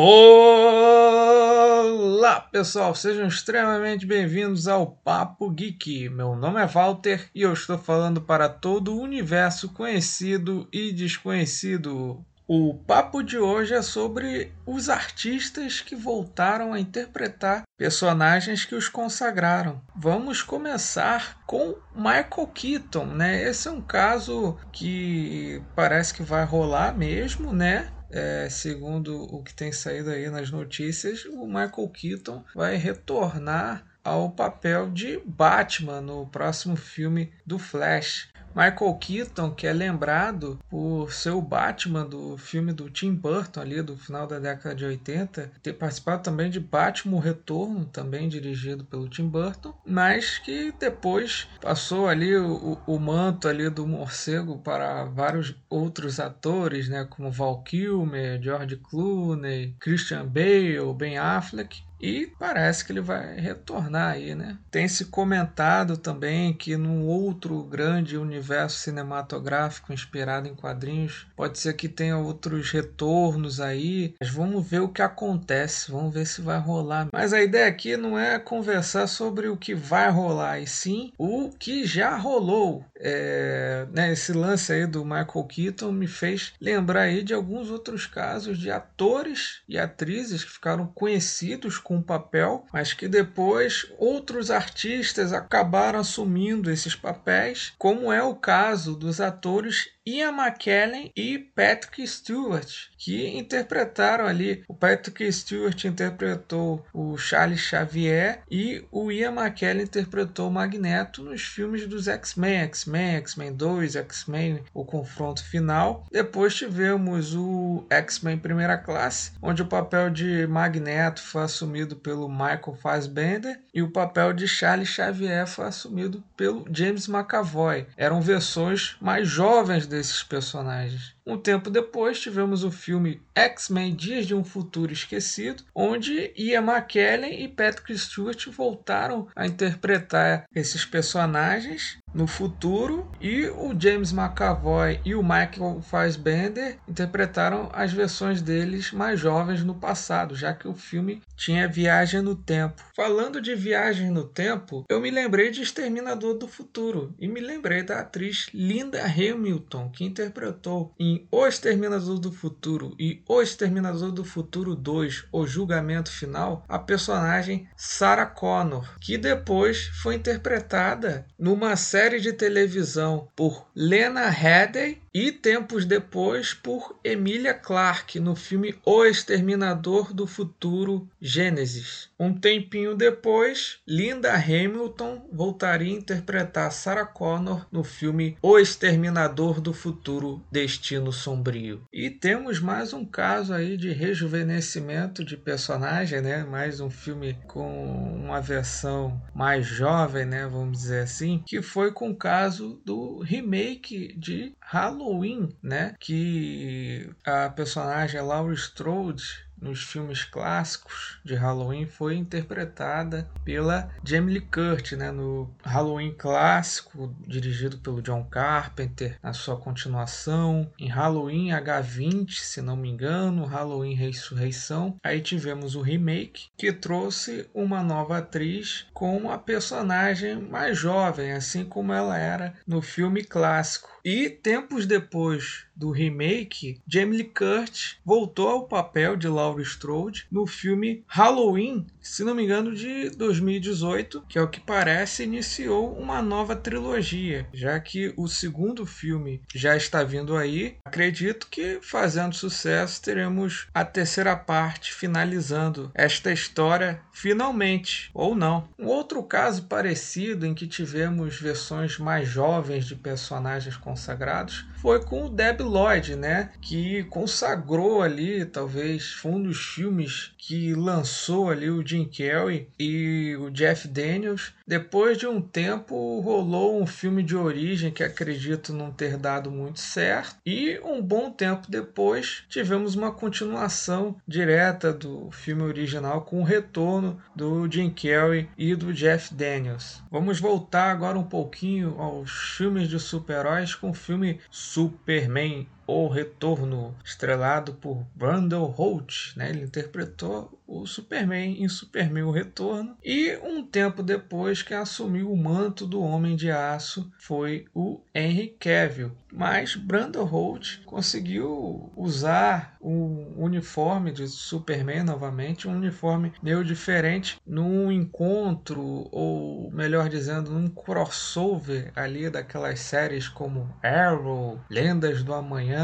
Olá, pessoal, sejam extremamente bem-vindos ao Papo Geek. Meu nome é Walter e eu estou falando para todo o universo conhecido e desconhecido. O papo de hoje é sobre os artistas que voltaram a interpretar personagens que os consagraram. Vamos começar com Michael Keaton, né? Esse é um caso que parece que vai rolar mesmo, né? É, segundo o que tem saído aí nas notícias, o Michael Keaton vai retornar ao papel de Batman no próximo filme do Flash. Michael Keaton, que é lembrado por ser o Batman do filme do Tim Burton ali do final da década de 80, ter participado também de Batman Retorno, também dirigido pelo Tim Burton, mas que depois passou ali o, o manto ali do morcego para vários outros atores, né, como Val Kilmer, George Clooney, Christian Bale, Ben Affleck, e parece que ele vai retornar aí, né? Tem se comentado também que num outro grande universo cinematográfico inspirado em quadrinhos, pode ser que tenha outros retornos aí. Mas vamos ver o que acontece, vamos ver se vai rolar. Mas a ideia aqui não é conversar sobre o que vai rolar, e sim o que já rolou. É, né, esse lance aí do Michael Keaton me fez lembrar aí de alguns outros casos de atores e atrizes que ficaram conhecidos com o papel, mas que depois outros artistas acabaram assumindo esses papéis, como é o caso dos atores Ian McKellen e Patrick Stewart, que interpretaram ali. O Patrick Stewart interpretou o Charles Xavier e o Ian McKellen interpretou o Magneto nos filmes dos X-Men, X-Men, X-Men 2, X-Men, o confronto final. Depois tivemos o X-Men Primeira Classe, onde o papel de Magneto foi assumido pelo Michael Fassbender e o papel de Charles Xavier foi assumido pelo James McAvoy. Eram versões mais jovens desses personagens. Um tempo depois, tivemos o filme X-Men Dias de um Futuro Esquecido, onde Ian McKellen e Patrick Stewart voltaram a interpretar esses personagens no futuro e o James McAvoy e o Michael Fassbender interpretaram as versões deles mais jovens no passado, já que o filme tinha viagem no tempo. Falando de viagem no tempo, eu me lembrei de Exterminador do Futuro e me lembrei da atriz Linda Hamilton, que interpretou em o Exterminador do Futuro e O Exterminador do Futuro 2, O Julgamento Final, a personagem Sarah Connor, que depois foi interpretada numa série de televisão por Lena Headey e tempos depois por Emilia Clarke no filme O Exterminador do Futuro Gênesis. Um tempinho depois, Linda Hamilton voltaria a interpretar Sarah Connor no filme O Exterminador do Futuro Destino Sombrio. E temos mais um caso aí de rejuvenescimento de personagem, né? Mais um filme com uma versão mais jovem, né? Vamos dizer assim, que foi com o caso do remake de Halloween, né? Que a personagem Laurie Strode nos filmes clássicos de Halloween foi interpretada pela Jamie Lee Curtis, né, no Halloween clássico, dirigido pelo John Carpenter, na sua continuação, em Halloween H20, se não me engano, Halloween Ressurreição. Aí tivemos o remake, que trouxe uma nova atriz com a personagem mais jovem, assim como ela era no filme clássico. E tempos depois do remake, Jamie Lee Curtis voltou ao papel de Laurie Strode no filme Halloween, se não me engano, de 2018, que é o que parece iniciou uma nova trilogia, já que o segundo filme já está vindo aí. Acredito que fazendo sucesso teremos a terceira parte finalizando esta história finalmente, ou não. Um outro caso parecido em que tivemos versões mais jovens de personagens consagrados foi com o Deb Lloyd, né? Que consagrou ali, talvez, um dos filmes que lançou ali o Jim Carrey e o Jeff Daniels. Depois de um tempo, rolou um filme de origem que acredito não ter dado muito certo. E um bom tempo depois, tivemos uma continuação direta do filme original com o retorno do Jim Carrey e do Jeff Daniels. Vamos voltar agora um pouquinho aos filmes de super-heróis com o filme Superman O Retorno, estrelado por Brandon Holt. Né? Ele interpretou o Superman em Superman O Retorno. E um tempo depois, quem assumiu o manto do Homem de Aço foi o Henry Cavill. Mas Brandon Holt conseguiu usar o uniforme de Superman novamente, um uniforme meio diferente, num encontro, ou melhor dizendo, num crossover ali daquelas séries como Arrow, Lendas do Amanhã,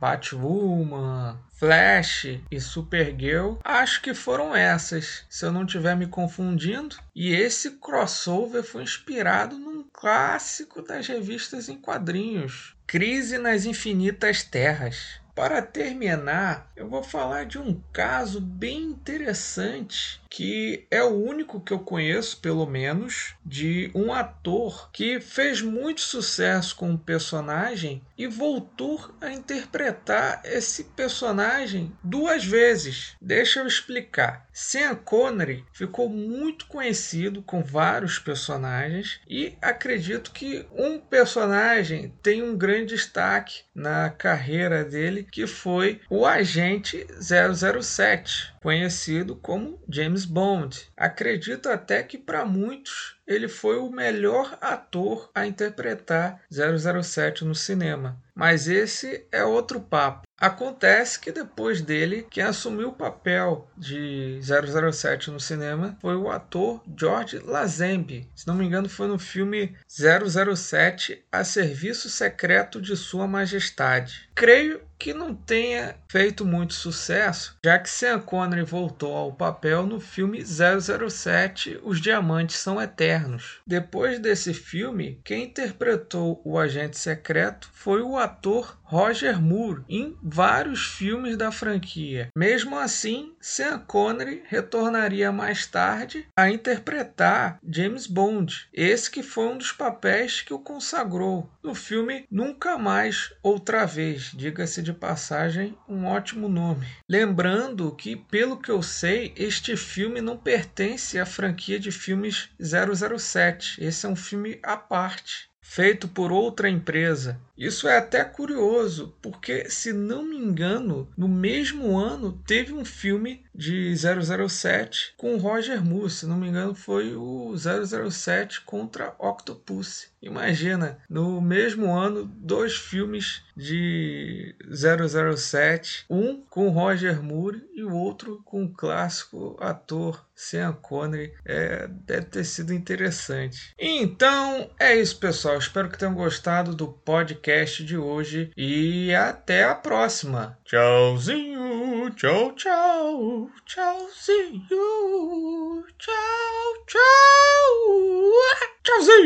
Batwoman, Flash e Supergirl, acho que foram essas, se eu não estiver me confundindo. E esse crossover foi inspirado num clássico das revistas em quadrinhos, Crise nas Infinitas Terras. Para terminar, eu vou falar de um caso bem interessante que é o único que eu conheço, pelo menos, de um ator que fez muito sucesso com o personagem e voltou a interpretar esse personagem duas vezes. Deixa eu explicar. Sean Connery ficou muito conhecido com vários personagens e acredito que um personagem tem um grande destaque na carreira dele, que foi o agente 007, conhecido como James Bond. Acredito até que para muitos ele foi o melhor ator a interpretar 007 no cinema. Mas esse é outro papo. Acontece que depois dele, quem assumiu o papel de 007 no cinema foi o ator George Lazenby. Se não me engano, foi no filme 007 A Serviço Secreto de Sua Majestade. Creio que não tenha feito muito sucesso, já que Sean Connery voltou ao papel no filme 007 Os Diamantes São Eternos. Depois desse filme, quem interpretou o agente secreto foi o ator Roger Moore em vários filmes da franquia. Mesmo assim, Sean Connery retornaria mais tarde a interpretar James Bond, esse que foi um dos papéis que o consagrou no filme Nunca Mais Outra Vez, diga-se de passagem, um ótimo nome. Lembrando que, pelo que eu sei, este filme não pertence à franquia de filmes 007. Esse é um filme à parte, feito por outra empresa. Isso é até curioso, porque, se não me engano, no mesmo ano teve um filme de 007 com Roger Moore. Se não me engano, foi o 007 contra Octopus. Imagina, no mesmo ano, dois filmes de 007, um com Roger Moore e o outro com o clássico ator Sean Connery. É, deve ter sido interessante. Então, é isso, pessoal. Espero que tenham gostado do podcast de hoje e até a próxima. Tchauzinho, tchau, tchau, tchauzinho, tchau, tchau, tchauzinho.